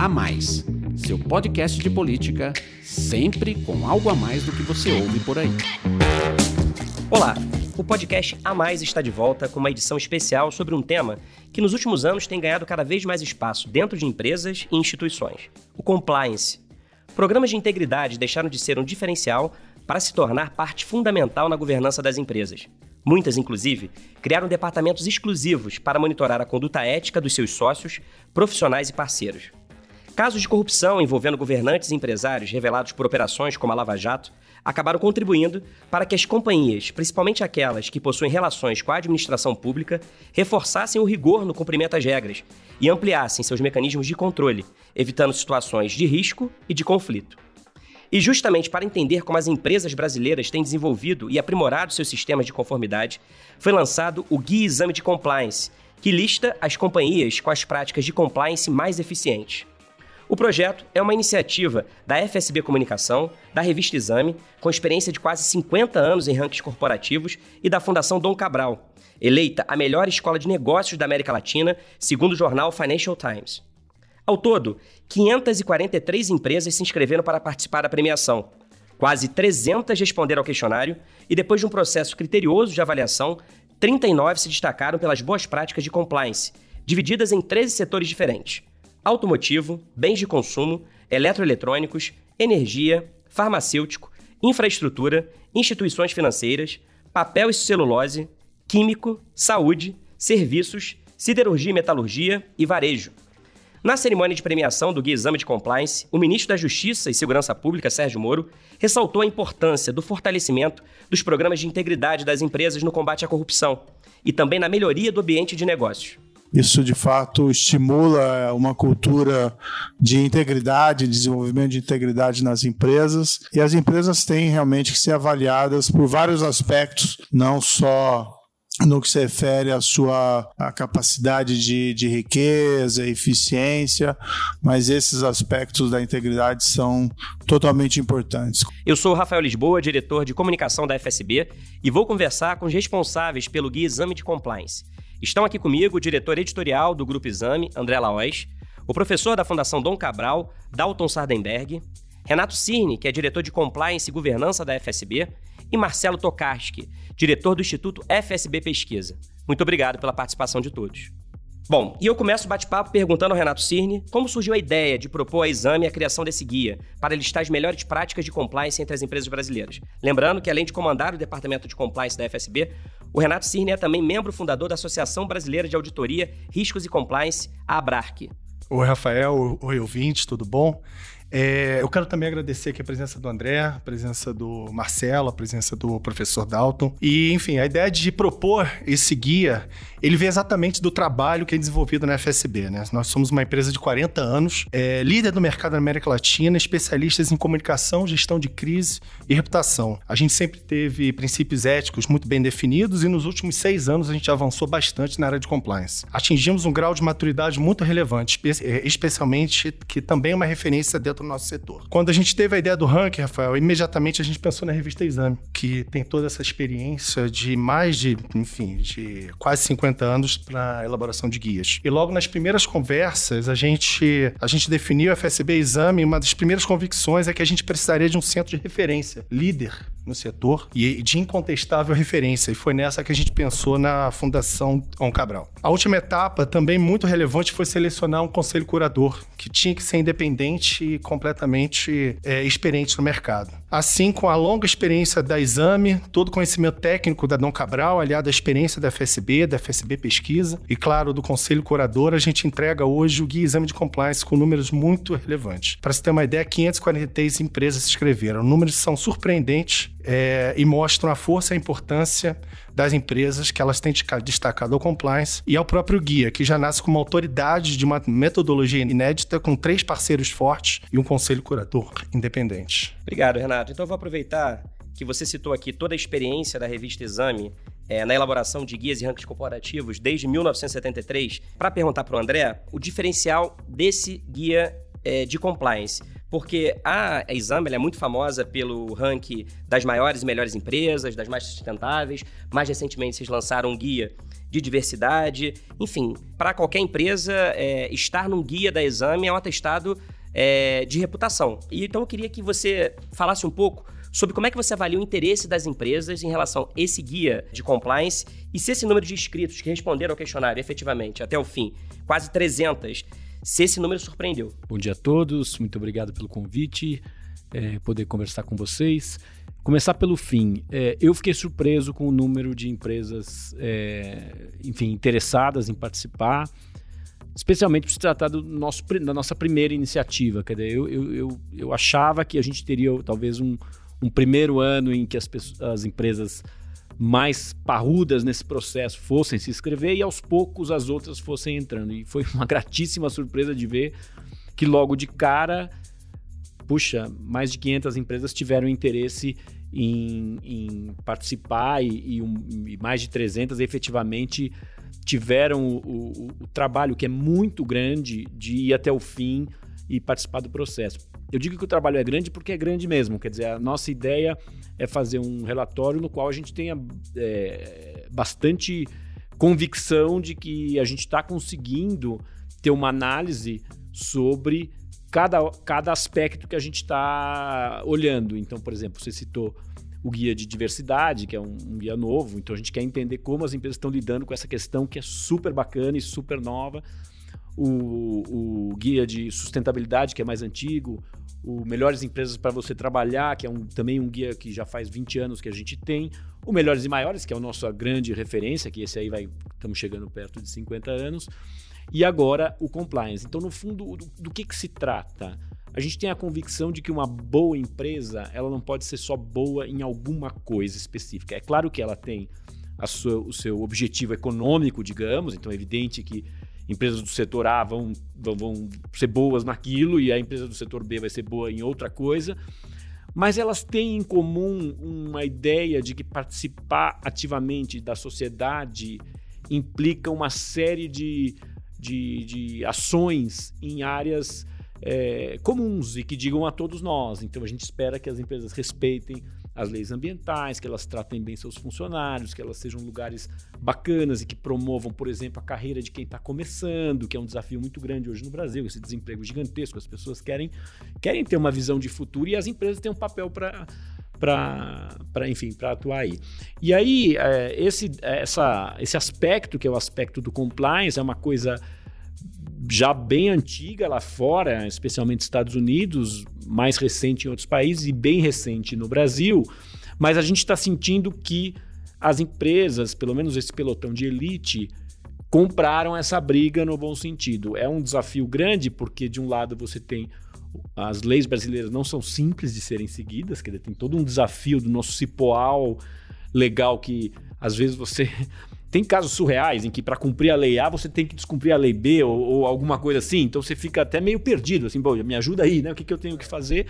A Mais, seu podcast de política, sempre com algo a mais do que você ouve por aí. Olá, o podcast A Mais está de volta com uma edição especial sobre um tema que nos últimos anos tem ganhado cada vez mais espaço dentro de empresas e instituições: o compliance. Programas de integridade deixaram de ser um diferencial para se tornar parte fundamental na governança das empresas. Muitas, inclusive, criaram departamentos exclusivos para monitorar a conduta ética dos seus sócios, profissionais e parceiros. Casos de corrupção envolvendo governantes e empresários revelados por operações como a Lava Jato acabaram contribuindo para que as companhias, principalmente aquelas que possuem relações com a administração pública, reforçassem o rigor no cumprimento das regras e ampliassem seus mecanismos de controle, evitando situações de risco e de conflito. E justamente para entender como as empresas brasileiras têm desenvolvido e aprimorado seus sistemas de conformidade, foi lançado o Guia Exame de Compliance, que lista as companhias com as práticas de compliance mais eficientes. O projeto é uma iniciativa da FSB Comunicação, da revista Exame, com experiência de quase 50 anos em rankings corporativos, e da Fundação Dom Cabral, eleita a melhor escola de negócios da América Latina, segundo o jornal Financial Times. Ao todo, 543 empresas se inscreveram para participar da premiação. Quase 300 responderam ao questionário e, depois de um processo criterioso de avaliação, 39 se destacaram pelas boas práticas de compliance, divididas em 13 setores diferentes: automotivo, bens de consumo, eletroeletrônicos, energia, farmacêutico, infraestrutura, instituições financeiras, papel e celulose, químico, saúde, serviços, siderurgia e metalurgia e varejo. Na cerimônia de premiação do Guia Exame de Compliance, o ministro da Justiça e Segurança Pública, Sérgio Moro, ressaltou a importância do fortalecimento dos programas de integridade das empresas no combate à corrupção e também na melhoria do ambiente de negócios. Isso, de fato, estimula uma cultura de integridade, desenvolvimento de integridade nas empresas. E as empresas têm realmente que ser avaliadas por vários aspectos, não só no que se refere à sua à capacidade de, de riqueza, eficiência, mas esses aspectos da integridade são totalmente importantes. Eu sou o Rafael Lisboa, diretor de comunicação da FSB, e vou conversar com os responsáveis pelo Guia Exame de Compliance. Estão aqui comigo o diretor editorial do Grupo Exame, André Laois, o professor da Fundação Dom Cabral, Dalton Sardenberg, Renato Cirne, que é diretor de Compliance e Governança da FSB, e Marcelo Tokarski, diretor do Instituto FSB Pesquisa. Muito obrigado pela participação de todos. Bom, e eu começo o bate-papo perguntando ao Renato Cirne como surgiu a ideia de propor a exame a criação desse guia para listar as melhores práticas de compliance entre as empresas brasileiras. Lembrando que, além de comandar o departamento de compliance da FSB, o Renato Cirne é também membro fundador da Associação Brasileira de Auditoria, Riscos e Compliance, a ABRARC. Oi, Rafael. Oi, ouvintes, tudo bom? É, eu quero também agradecer aqui a presença do André, a presença do Marcelo, a presença do professor Dalton. E, enfim, a ideia de propor esse guia, ele vem exatamente do trabalho que é desenvolvido na FSB. Né? Nós somos uma empresa de 40 anos, é, líder do mercado da América Latina, especialistas em comunicação, gestão de crise e reputação. A gente sempre teve princípios éticos muito bem definidos e nos últimos seis anos a gente avançou bastante na área de compliance. Atingimos um grau de maturidade muito relevante, é, especialmente que também é uma referência dentro do nosso setor. Quando a gente teve a ideia do ranking, Rafael, imediatamente a gente pensou na revista Exame, que tem toda essa experiência de mais de, enfim, de quase 50 anos para elaboração de guias. E logo nas primeiras conversas, a gente, a gente definiu a FSB Exame, uma das primeiras convicções é que a gente precisaria de um centro de referência, líder no setor e de incontestável referência. E foi nessa que a gente pensou na Fundação On Cabral. A última etapa, também muito relevante, foi selecionar um conselho curador, que tinha que ser independente e completamente é, experiente no mercado. Assim, com a longa experiência da Exame, todo o conhecimento técnico da Dom Cabral, aliado à experiência da FSB, da FSB Pesquisa e, claro, do Conselho Curador, a gente entrega hoje o Guia Exame de Compliance com números muito relevantes. Para se ter uma ideia, 543 empresas se inscreveram. Números são surpreendentes é, e mostram a força e a importância das empresas que elas têm destacado ao compliance e ao próprio guia, que já nasce como autoridade de uma metodologia inédita com três parceiros fortes e um conselho curador independente. Obrigado, Renato. Então eu vou aproveitar que você citou aqui toda a experiência da revista Exame é, na elaboração de guias e rankings corporativos desde 1973, para perguntar para o André o diferencial desse guia é, de compliance porque a Exame é muito famosa pelo ranking das maiores e melhores empresas, das mais sustentáveis. Mais recentemente, vocês lançaram um guia de diversidade. Enfim, para qualquer empresa, é, estar num guia da Exame é um atestado é, de reputação. E então eu queria que você falasse um pouco sobre como é que você avalia o interesse das empresas em relação a esse guia de compliance e se esse número de inscritos que responderam ao questionário efetivamente até o fim, quase 300, se esse número surpreendeu. Bom dia a todos, muito obrigado pelo convite, é, poder conversar com vocês. Começar pelo fim, é, eu fiquei surpreso com o número de empresas, é, enfim, interessadas em participar, especialmente por se tratar do nosso, da nossa primeira iniciativa. Quer dizer, eu, eu, eu, eu achava que a gente teria talvez um, um primeiro ano em que as, pessoas, as empresas mais parrudas nesse processo fossem se inscrever e aos poucos as outras fossem entrando. E foi uma gratíssima surpresa de ver que logo de cara, puxa, mais de 500 empresas tiveram interesse em, em participar e, e, um, e, mais de 300 efetivamente tiveram o, o, o trabalho que é muito grande de ir até o fim e participar do processo. Eu digo que o trabalho é grande porque é grande mesmo. Quer dizer, a nossa ideia é fazer um relatório no qual a gente tenha é, bastante convicção de que a gente está conseguindo ter uma análise sobre cada, cada aspecto que a gente está olhando. Então, por exemplo, você citou o guia de diversidade, que é um, um, guia novo, então a gente quer entender como as empresas estão lidando com essa questão que é super bacana e super nova. O, o guia de sustentabilidade, que é mais antigo, o Melhores Empresas para você trabalhar, que é um, também um guia que já faz 20 anos que a gente tem, o Melhores e Maiores, que é a nossa grande referência, que esse aí vai estamos chegando perto de 50 anos, e agora o Compliance. Então, no fundo, do, do que, que se trata? A gente tem a convicção de que uma boa empresa, ela não pode ser só boa em alguma coisa específica. É claro que ela tem sua, o seu objetivo econômico, digamos, então é evidente que empresas do setor A vão, vão, vão ser boas naquilo e a empresa do setor B vai ser boa em outra coisa. Mas elas têm em comum uma ideia de que participar ativamente da sociedade implica uma série de, de, de ações em áreas é, comuns e que digam a todos nós. Então a gente espera que as empresas respeitem as leis ambientais, que elas tratem bem seus funcionários, que elas sejam lugares bacanas e que promovam, por exemplo, a carreira de quem está começando, que é um desafio muito grande hoje no Brasil, esse desemprego gigantesco. As pessoas querem, querem ter uma visão de futuro e as empresas têm um papel para para enfim para atuar aí e aí é, esse essa esse aspecto que é o aspecto do compliance é uma coisa já bem antiga lá fora, especialmente Estados Unidos, mais recente em outros países e bem recente no Brasil, mas a gente está sentindo que as empresas, pelo menos esse pelotão de elite, compraram essa briga no bom sentido. É um desafio grande porque de um lado você tem as leis brasileiras não são simples de serem seguidas, quer dizer, tem todo um desafio do nosso cipoal legal que às vezes você tem casos surreais em que para cumprir a lei A você tem que descumprir a lei B ou, ou, alguma coisa assim. Então você fica até meio perdido, assim, bom, me ajuda aí, né? O que, que eu tenho que fazer?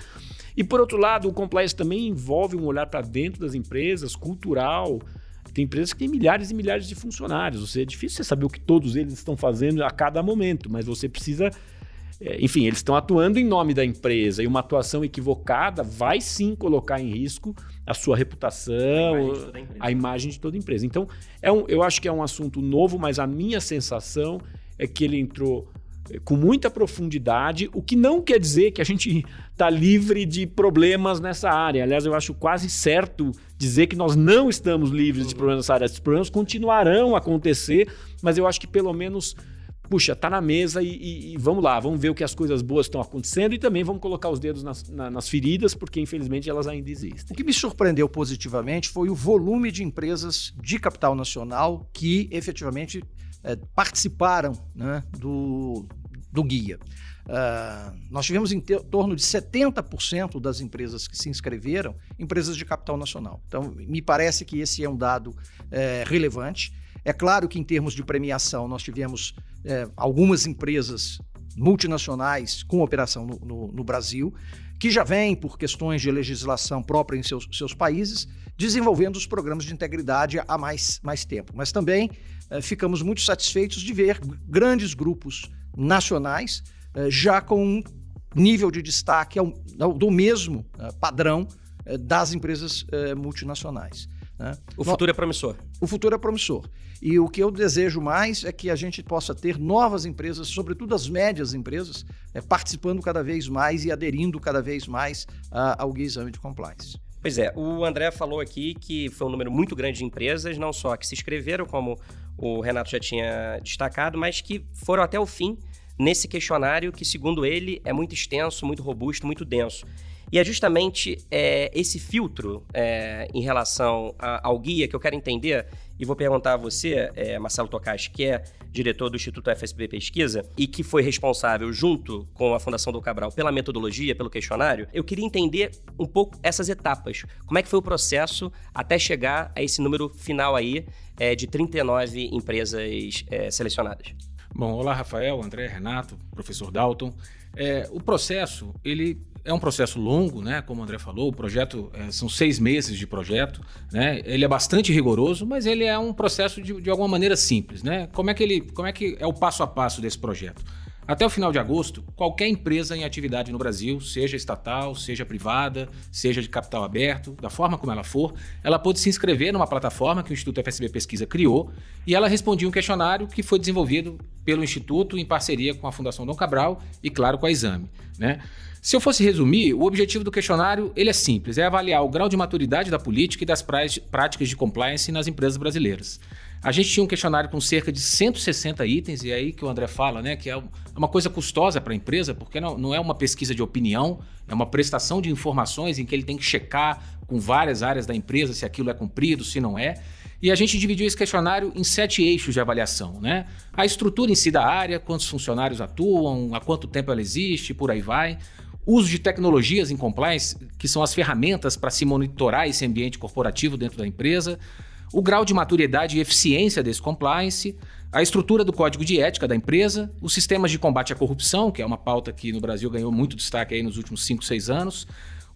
E por outro lado, o compliance também envolve um olhar para dentro das empresas, cultural. Tem empresas que têm milhares e milhares de funcionários. Ou seja, é difícil você saber o que todos eles estão fazendo a cada momento, mas você precisa enfim, eles estão atuando em nome da empresa e uma atuação equivocada vai sim colocar em risco a sua reputação, a imagem, a imagem de toda a empresa. Então, é um, eu acho que é um assunto novo, mas a minha sensação é que ele entrou é, com muita profundidade, o que não quer dizer que a gente está livre de problemas nessa área. Aliás, eu acho quase certo dizer que nós não estamos livres de problemas nessa área. Esses problemas continuarão a acontecer, mas eu acho que pelo menos puxa, tá na mesa e, e, e, vamos lá, vamos ver o que as coisas boas estão acontecendo e também vamos colocar os dedos nas, na, nas feridas, porque infelizmente elas ainda existem. O que me surpreendeu positivamente foi o volume de empresas de capital nacional que efetivamente é, participaram né, do, do guia. Uh, nós tivemos em torno de 70% das empresas que se inscreveram, empresas de capital nacional. Então, me parece que esse é um dado é, relevante. É claro que, em termos de premiação, nós tivemos é, algumas empresas multinacionais com operação no, no, no, Brasil, que já vêm, por questões de legislação própria em seus, seus países, desenvolvendo os programas de integridade há mais, mais tempo. Mas também é, ficamos muito satisfeitos de ver grandes grupos nacionais é, já com nível de destaque é do mesmo padrão das empresas multinacionais. Né? O futuro é promissor. O futuro é promissor. E o que eu desejo mais é que a gente possa ter novas empresas, sobretudo as médias empresas, é, participando cada vez mais e aderindo cada vez mais a, ao Guia Exame de Compliance. Pois é, o André falou aqui que foi um número muito grande de empresas, não só que se inscreveram, como o Renato já tinha destacado, mas que foram até o fim nesse questionário que, segundo ele, é muito extenso, muito robusto, muito denso. E é justamente é, esse filtro é, em relação a, ao guia que eu quero entender, e vou perguntar a você, é, Marcelo Tocashi, que é diretor do Instituto FSB Pesquisa e que foi responsável, junto com a Fundação do Cabral, pela metodologia, pelo questionário, eu queria entender um pouco essas etapas. Como é que foi o processo até chegar a esse número final aí é, de 39 empresas é, selecionadas? Bom, olá Rafael, André, Renato, professor Dalton. É, o processo, ele é um processo longo, né? Como o André falou, o projeto é, são seis meses de projeto, né? Ele é bastante rigoroso, mas ele é um processo de, de alguma maneira simples, né? Como é que ele, como é que é o passo a passo desse projeto? Até o final de agosto, qualquer empresa em atividade no Brasil, seja estatal, seja privada, seja de capital aberto, da forma como ela for, ela pôde se inscrever numa plataforma que o Instituto FSB Pesquisa criou e ela respondia um questionário que foi desenvolvido pelo Instituto em parceria com a Fundação Dom Cabral e, claro, com a Exame. Né? Se eu fosse resumir, o objetivo do questionário ele é simples, é avaliar o grau de maturidade da política e das práticas de compliance nas empresas brasileiras. A gente tinha um questionário com cerca de 160 itens, e é aí que o André fala, né, que é uma coisa custosa para a empresa, porque não, não é uma pesquisa de opinião, é uma prestação de informações em que ele tem que checar com várias áreas da empresa se aquilo é cumprido, se não é. E a gente dividiu esse questionário em sete eixos de avaliação, né? A estrutura em si da área, quantos funcionários atuam, há quanto tempo ela existe, por aí vai uso de tecnologias em compliance, que são as ferramentas para se monitorar esse ambiente corporativo dentro da empresa, o grau de maturidade e eficiência desse compliance, a estrutura do código de ética da empresa, os sistemas de combate à corrupção, que é uma pauta que no Brasil ganhou muito destaque aí nos últimos 5, 6 anos,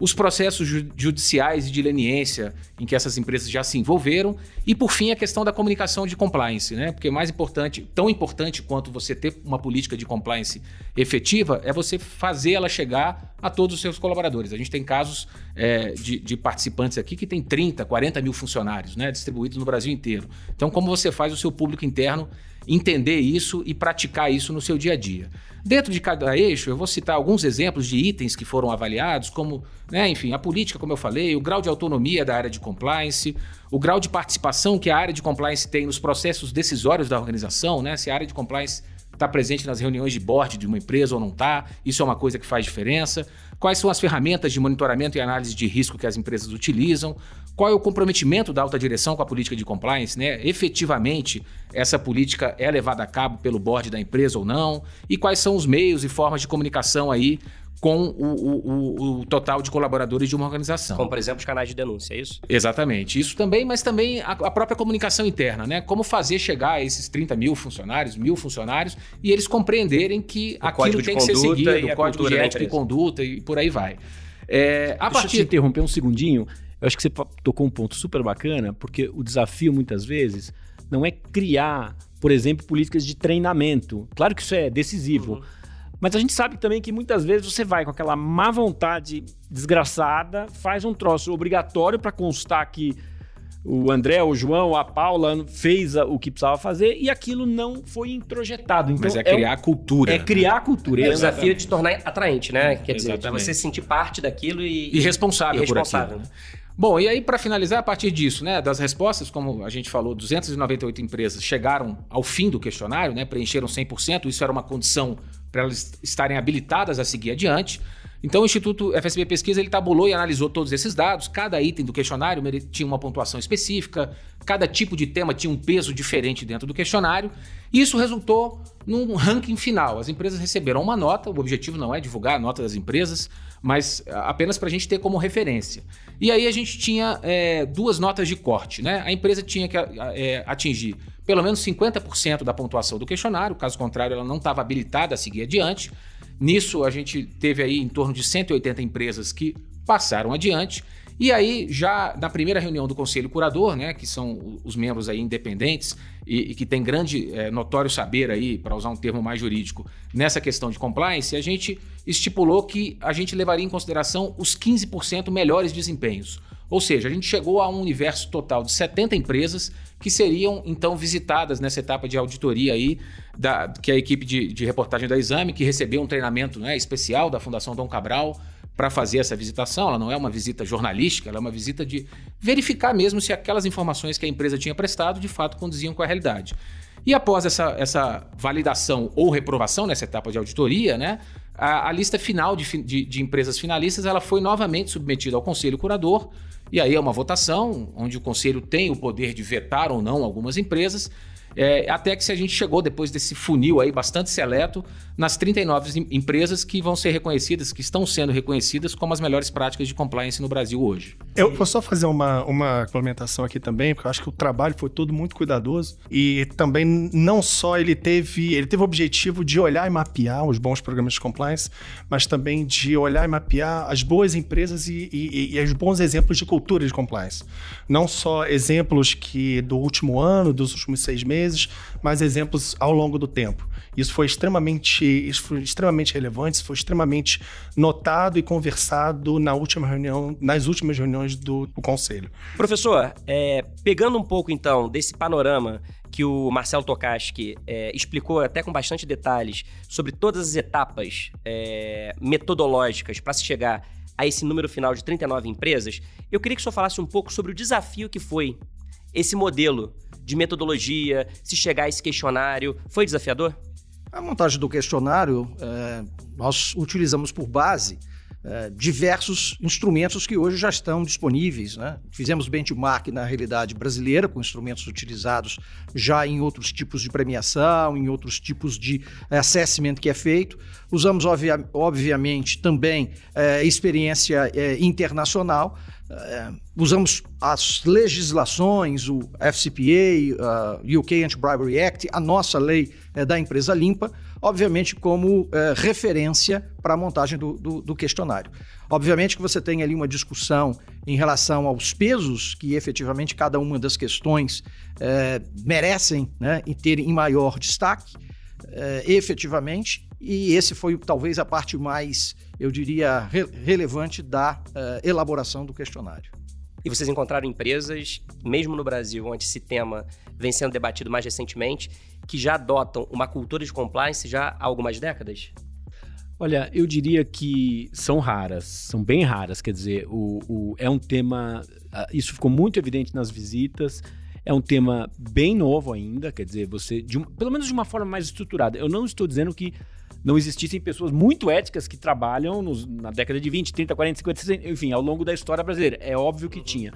os processos judiciais e de leniência em que essas empresas já se envolveram e, por fim, a questão da comunicação de compliance, né? Porque mais importante, tão importante quanto você ter uma política de compliance efetiva, é você fazer ela chegar a todos os seus colaboradores. A gente tem casos é, de, de, participantes aqui que tem 30, 40 mil funcionários, né? Distribuídos no Brasil inteiro. Então, como você faz o seu público interno entender isso e praticar isso no seu dia a dia? Dentro de cada eixo, eu vou citar alguns exemplos de itens que foram avaliados, como, né, enfim, a política, como eu falei, o grau de autonomia da área de compliance, o grau de participação que a área de compliance tem nos processos decisórios da organização, né? Se a área de compliance está presente nas reuniões de board de uma empresa ou não está, isso é uma coisa que faz diferença. Quais são as ferramentas de monitoramento e análise de risco que as empresas utilizam? Qual é o comprometimento da alta direção com a política de compliance? Né? Efetivamente, essa política é levada a cabo pelo board da empresa ou não? E quais são os meios e formas de comunicação aí com o, o, o, total de colaboradores de uma organização. Como, por exemplo, os canais de denúncia, é isso? Exatamente. Isso também, mas também a, a, própria comunicação interna, né? Como fazer chegar a esses 30 mil funcionários, mil funcionários, e eles compreenderem que o aquilo tem que ser seguido, o código de ética e conduta e por aí vai. É, a Deixa partir... eu te interromper um segundinho. Eu acho que você tocou um ponto super bacana, porque o desafio, muitas vezes, não é criar, por exemplo, políticas de treinamento. Claro que isso é decisivo. Uhum. Mas a gente sabe também que muitas vezes você vai com aquela má vontade desgraçada, faz um troço obrigatório para constar que o André, o João, a Paula fez o que precisava fazer e aquilo não foi introjetado. Então, Mas é, é criar a cultura. É criar a cultura. É o desafio de tornar atraente, né? Quer dizer, de você sentir parte daquilo e... E responsável, e responsável. por aquilo. Bom, e aí para finalizar, a partir disso, né, das respostas, como a gente falou, 298 empresas chegaram ao fim do questionário, né, preencheram 100%, isso era uma condição para elas estarem habilitadas a seguir adiante. Então o Instituto FSB Pesquisa ele tabulou e analisou todos esses dados, cada item do questionário tinha uma pontuação específica, cada tipo de tema tinha um peso diferente dentro do questionário, e isso resultou num ranking final. As empresas receberam uma nota, o objetivo não é divulgar a nota das empresas, mas apenas para a gente ter como referência. E aí a gente tinha é, duas notas de corte. Né? A empresa tinha que é, atingir pelo menos 50% da pontuação do questionário, caso contrário, ela não estava habilitada a seguir adiante. Nisso, a gente teve aí em torno de 180 empresas que passaram adiante. E aí, já na primeira reunião do Conselho Curador, né, que são os membros aí independentes e, e que tem grande é, notório saber aí, para usar um termo mais jurídico, nessa questão de compliance, a gente estipulou que a gente levaria em consideração os 15% melhores desempenhos. Ou seja, a gente chegou a um universo total de 70 empresas que seriam então visitadas nessa etapa de auditoria aí, da, que a equipe de, de reportagem da Exame, que recebeu um treinamento né, especial da Fundação Dom Cabral, para fazer essa visitação. Ela não é uma visita jornalística, ela é uma visita de verificar mesmo se aquelas informações que a empresa tinha prestado de fato condiziam com a realidade. E após essa, essa validação ou reprovação nessa etapa de auditoria, né, a, a lista final de, de, de empresas finalistas ela foi novamente submetida ao Conselho Curador. E aí é uma votação, onde o Conselho tem o poder de vetar ou não algumas empresas. É, até que se a gente chegou, depois desse funil aí bastante seleto, nas 39 empresas que vão ser reconhecidas, que estão sendo reconhecidas como as melhores práticas de compliance no Brasil hoje. Eu vou só fazer uma, uma complementação aqui também, porque eu acho que o trabalho foi todo muito cuidadoso e também não só ele teve, ele teve o objetivo de olhar e mapear os bons programas de compliance, mas também de olhar e mapear as boas empresas e, e, e os bons exemplos de cultura de compliance. Não só exemplos que do último ano, dos últimos seis meses, mas exemplos ao longo do tempo. Isso foi extremamente, isso foi extremamente relevante, isso foi extremamente notado e conversado na última reunião, nas últimas reuniões do, do Conselho. Professor, é, pegando um pouco então desse panorama que o Marcelo Tokaski é, explicou até com bastante detalhes sobre todas as etapas é, metodológicas para se chegar a esse número final de 39 empresas, eu queria que o senhor falasse um pouco sobre o desafio que foi esse modelo de metodologia, se chegar a esse questionário. Foi desafiador? A montagem do questionário, é, nós utilizamos por base é, diversos instrumentos que hoje já estão disponíveis. Né? Fizemos benchmark na realidade brasileira, com instrumentos utilizados já em outros tipos de premiação, em outros tipos de assessment que é feito. Usamos, obvia obviamente, também é, experiência é, internacional. É, usamos as legislações, o FCPA, uh, UK Anti-Bribery Act, a nossa lei é, da empresa limpa, obviamente como é, referência para a montagem do, do, do, questionário. Obviamente que você tem ali uma discussão em relação aos pesos que efetivamente cada uma das questões merecem né, e ter em maior destaque, efetivamente, e esse foi talvez a parte mais, eu diria, re relevante da é, elaboração do questionário. E vocês encontraram empresas, mesmo no Brasil, onde esse tema vem sendo debatido mais recentemente, que já adotam uma cultura de compliance já há algumas décadas? Olha, eu diria que são raras, são bem raras. Quer dizer, o, o, é um tema. Isso ficou muito evidente nas visitas. É um tema bem novo ainda, quer dizer, você, de, pelo menos de uma forma mais estruturada. Eu não estou dizendo que não existissem pessoas muito éticas que trabalham nos, na década de 20, 30, 40, 50, 60, enfim, ao longo da história brasileira. É óbvio que tinha.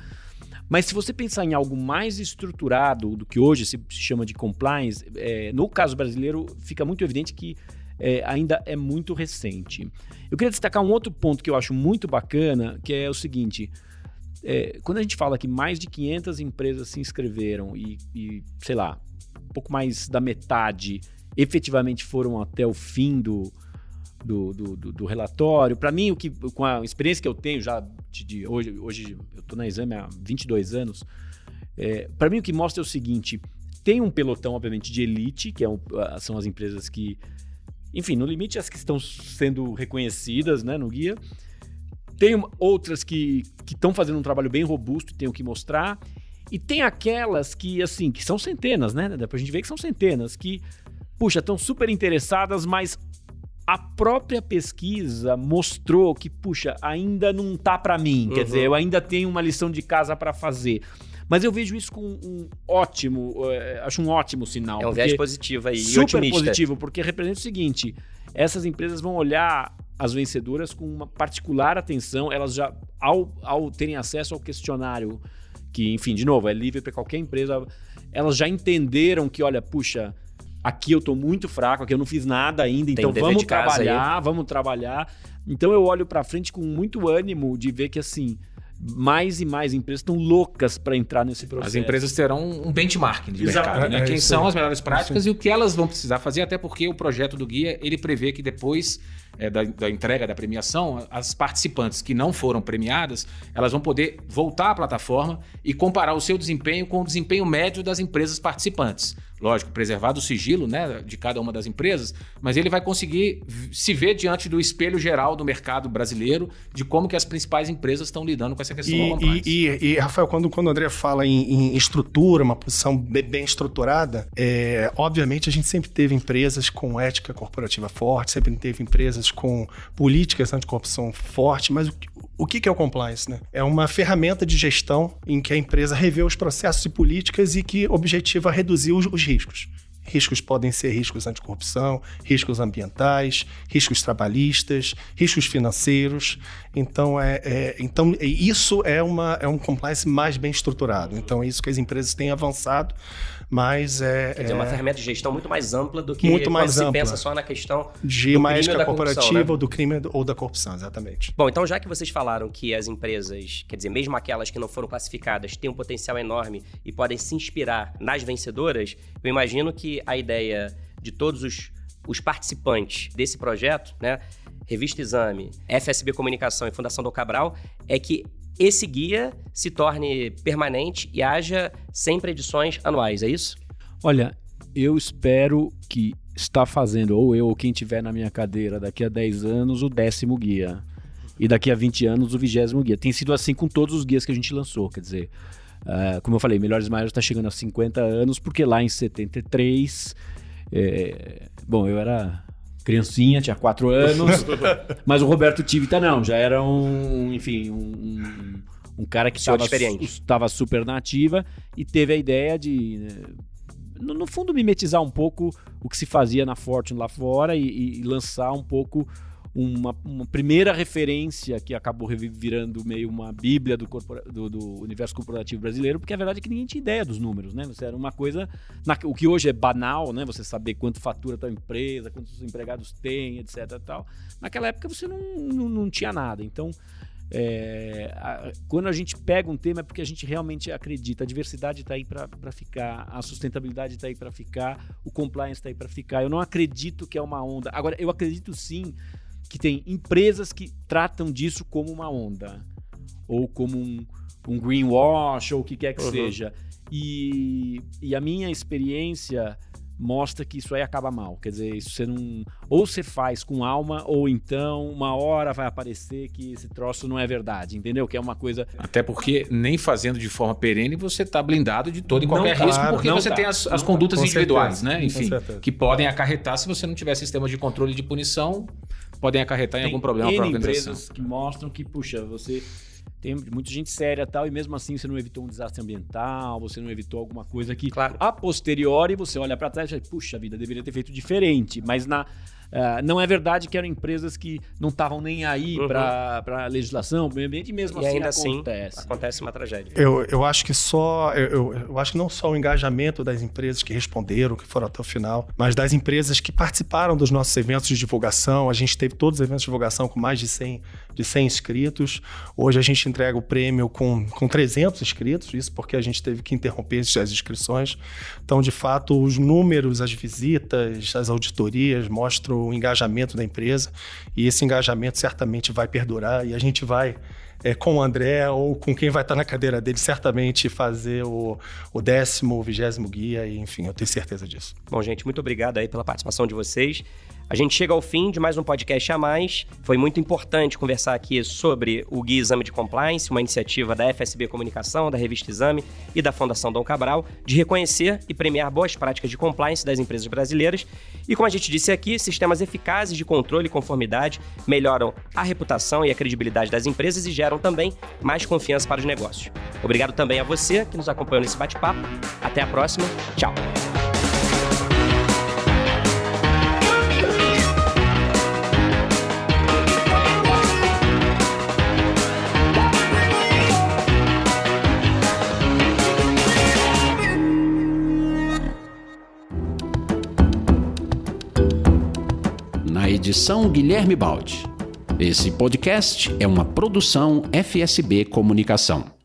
Mas se você pensar em algo mais estruturado do que hoje se, chama de compliance, é, no caso brasileiro fica muito evidente que é, ainda é muito recente. Eu queria destacar um outro ponto que eu acho muito bacana, que é o seguinte. É, quando a gente fala que mais de 500 empresas se inscreveram e, e, sei lá, pouco mais da metade efetivamente foram até o fim do, do, do, do, relatório. Para mim, o que, com a experiência que eu tenho já de, de hoje, hoje eu estou na exame há 22 anos, é, para mim o que mostra é o seguinte: tem um pelotão, obviamente, de elite, que é um, são as empresas que, enfim, no limite as que estão sendo reconhecidas né, no guia. Tem outras que estão fazendo um trabalho bem robusto e tem o que mostrar. E tem aquelas que, assim, que são centenas, né? Depois a gente vê que são centenas, que, puxa, estão super interessadas, mas a própria pesquisa mostrou que, puxa, ainda não tá para mim. Uhum. Quer dizer, eu ainda tenho uma lição de casa para fazer. Mas eu vejo isso com um ótimo, uh, acho um ótimo sinal. É um viés positivo aí, super otimista. positivo, porque representa o seguinte: essas empresas vão olhar as vencedoras com uma particular atenção, elas já, ao, ao terem acesso ao questionário, que, enfim, de novo, é livre para qualquer empresa, elas já entenderam que, olha, puxa, aqui eu tô muito fraco, aqui eu não fiz nada ainda, então vamos trabalhar, vamos trabalhar. Então eu olho para frente com muito ânimo de ver que assim, mais e mais empresas estão loucas para entrar nesse processo. As empresas terão um benchmark de Exato. mercado, né? É, Quem são as melhores práticas e o que elas vão precisar fazer, até porque o projeto do guia ele prevê que depois é, da, da, entrega da premiação, as participantes que não foram premiadas, elas vão poder voltar à plataforma e comparar o seu desempenho com o desempenho médio das empresas participantes lógico, preservado o sigilo né, de cada uma das empresas, mas ele vai conseguir se ver diante do espelho geral do mercado brasileiro de como que as principais empresas estão lidando com essa questão e, da E, e, e, Rafael, quando, quando o André fala em, em estrutura, uma posição bem, bem estruturada, é, obviamente a gente sempre teve empresas com ética corporativa forte, sempre teve empresas com políticas anticorrupção forte, mas o, o que, que é o compliance? Né? É uma ferramenta de gestão em que a empresa revê os processos e políticas e que objetiva reduzir os, os riscos. Riscos podem ser riscos anticorrupção, riscos ambientais, riscos trabalhistas, riscos financeiros. Então, é, é, então isso é, uma, é um compliance mais bem estruturado. Então, é isso que as empresas têm avançado mas é. Quer dizer, é uma ferramenta de gestão muito mais ampla do que muito mais ampla. se pensa só na questão de do uma ética corporativa né? ou do crime ou da corrupção, exatamente. Bom, então já que vocês falaram que as empresas, quer dizer, mesmo aquelas que não foram classificadas, têm um potencial enorme e podem se inspirar nas vencedoras, eu imagino que a ideia de todos os, os participantes desse projeto, né? Revista Exame, FSB Comunicação e Fundação do Cabral, é que esse guia se torne permanente e haja sempre edições anuais, é isso? Olha, eu espero que está fazendo, ou eu ou quem tiver na minha cadeira daqui a 10 anos, o décimo guia. E daqui a 20 anos, o vigésimo guia. Tem sido assim com todos os guias que a gente lançou. Quer dizer, uh, como eu falei, Melhores Maiores está chegando a 50 anos, porque lá em 73. É, bom, eu era criancinha, tinha quatro anos, mas o Roberto Tivita não, já era um, enfim, um, um cara que estava super nativa e teve a ideia de, no, no, fundo, mimetizar um pouco o que se fazia na Fortune lá fora e, e lançar um pouco uma, uma, primeira referência que acabou virando meio uma bíblia do, do, do, universo corporativo brasileiro, porque a verdade é que ninguém tinha ideia dos números, né? Você era uma coisa, na, o que hoje é banal, né? Você saber quanto fatura a tua empresa, quantos empregados tem, etc. Tal. Naquela época você não, não, não tinha nada. Então, é, a, quando a gente pega um tema é porque a gente realmente acredita. A diversidade está aí para ficar, a sustentabilidade está aí para ficar, o compliance está aí para ficar. Eu não acredito que é uma onda. Agora, eu acredito sim que tem empresas que tratam disso como uma onda, ou como um, um greenwash, ou o que quer que uhum. seja. E, e a minha experiência mostra que isso aí acaba mal. Quer dizer, isso você não. Ou você faz com alma, ou então uma hora vai aparecer que esse troço não é verdade, entendeu? Que é uma coisa. Até porque nem fazendo de forma perene você está blindado de todo e qualquer não, risco, porque você tá. tem as, as condutas individuais, né? Enfim, que podem acarretar se você não tiver sistema de controle de punição podem acarretar em algum problema para a organização. empresas que mostram que, puxa, você tem muita gente séria tal, e mesmo assim você não evitou um desastre ambiental, você não evitou alguma coisa que, claro. a posteriori, você olha para trás e fala, puxa vida, deveria ter feito diferente. Mas na Uh, não é verdade que eram empresas que não estavam nem aí uhum. para a legislação, para meio ambiente, e mesmo e assim ainda acontece. Assim, acontece uma tragédia. Eu, eu acho que só. Eu, eu, acho que não só o engajamento das empresas que responderam, que foram até o final, mas das empresas que participaram dos nossos eventos de divulgação. A gente teve todos os eventos de divulgação com mais de 100, de 100 inscritos. Hoje a gente entrega o prêmio com, com 300 inscritos, isso porque a gente teve que interromper as inscrições. Então, de fato, os números, as visitas, as auditorias mostram o engajamento da empresa e esse engajamento certamente vai perdurar e a gente vai é, com o André ou com quem vai estar na cadeira dele, certamente fazer o, o décimo, o vigésimo guia, e enfim, eu tenho certeza disso. Bom, gente, muito obrigado aí pela participação de vocês. A gente chega ao fim de mais um podcast a mais. Foi muito importante conversar aqui sobre o Guia Exame de Compliance, uma iniciativa da FSB Comunicação, da Revista Exame e da Fundação Dom Cabral, de reconhecer e premiar boas práticas de compliance das empresas brasileiras. E como a gente disse aqui, sistemas eficazes de controle e conformidade melhoram a reputação e a credibilidade das empresas e geram também mais confiança para os negócios. Obrigado também a você que nos acompanhou nesse bate-papo. Até a próxima. Tchau. Edição Guilherme Baldi. Esse podcast é uma produção FSB Comunicação.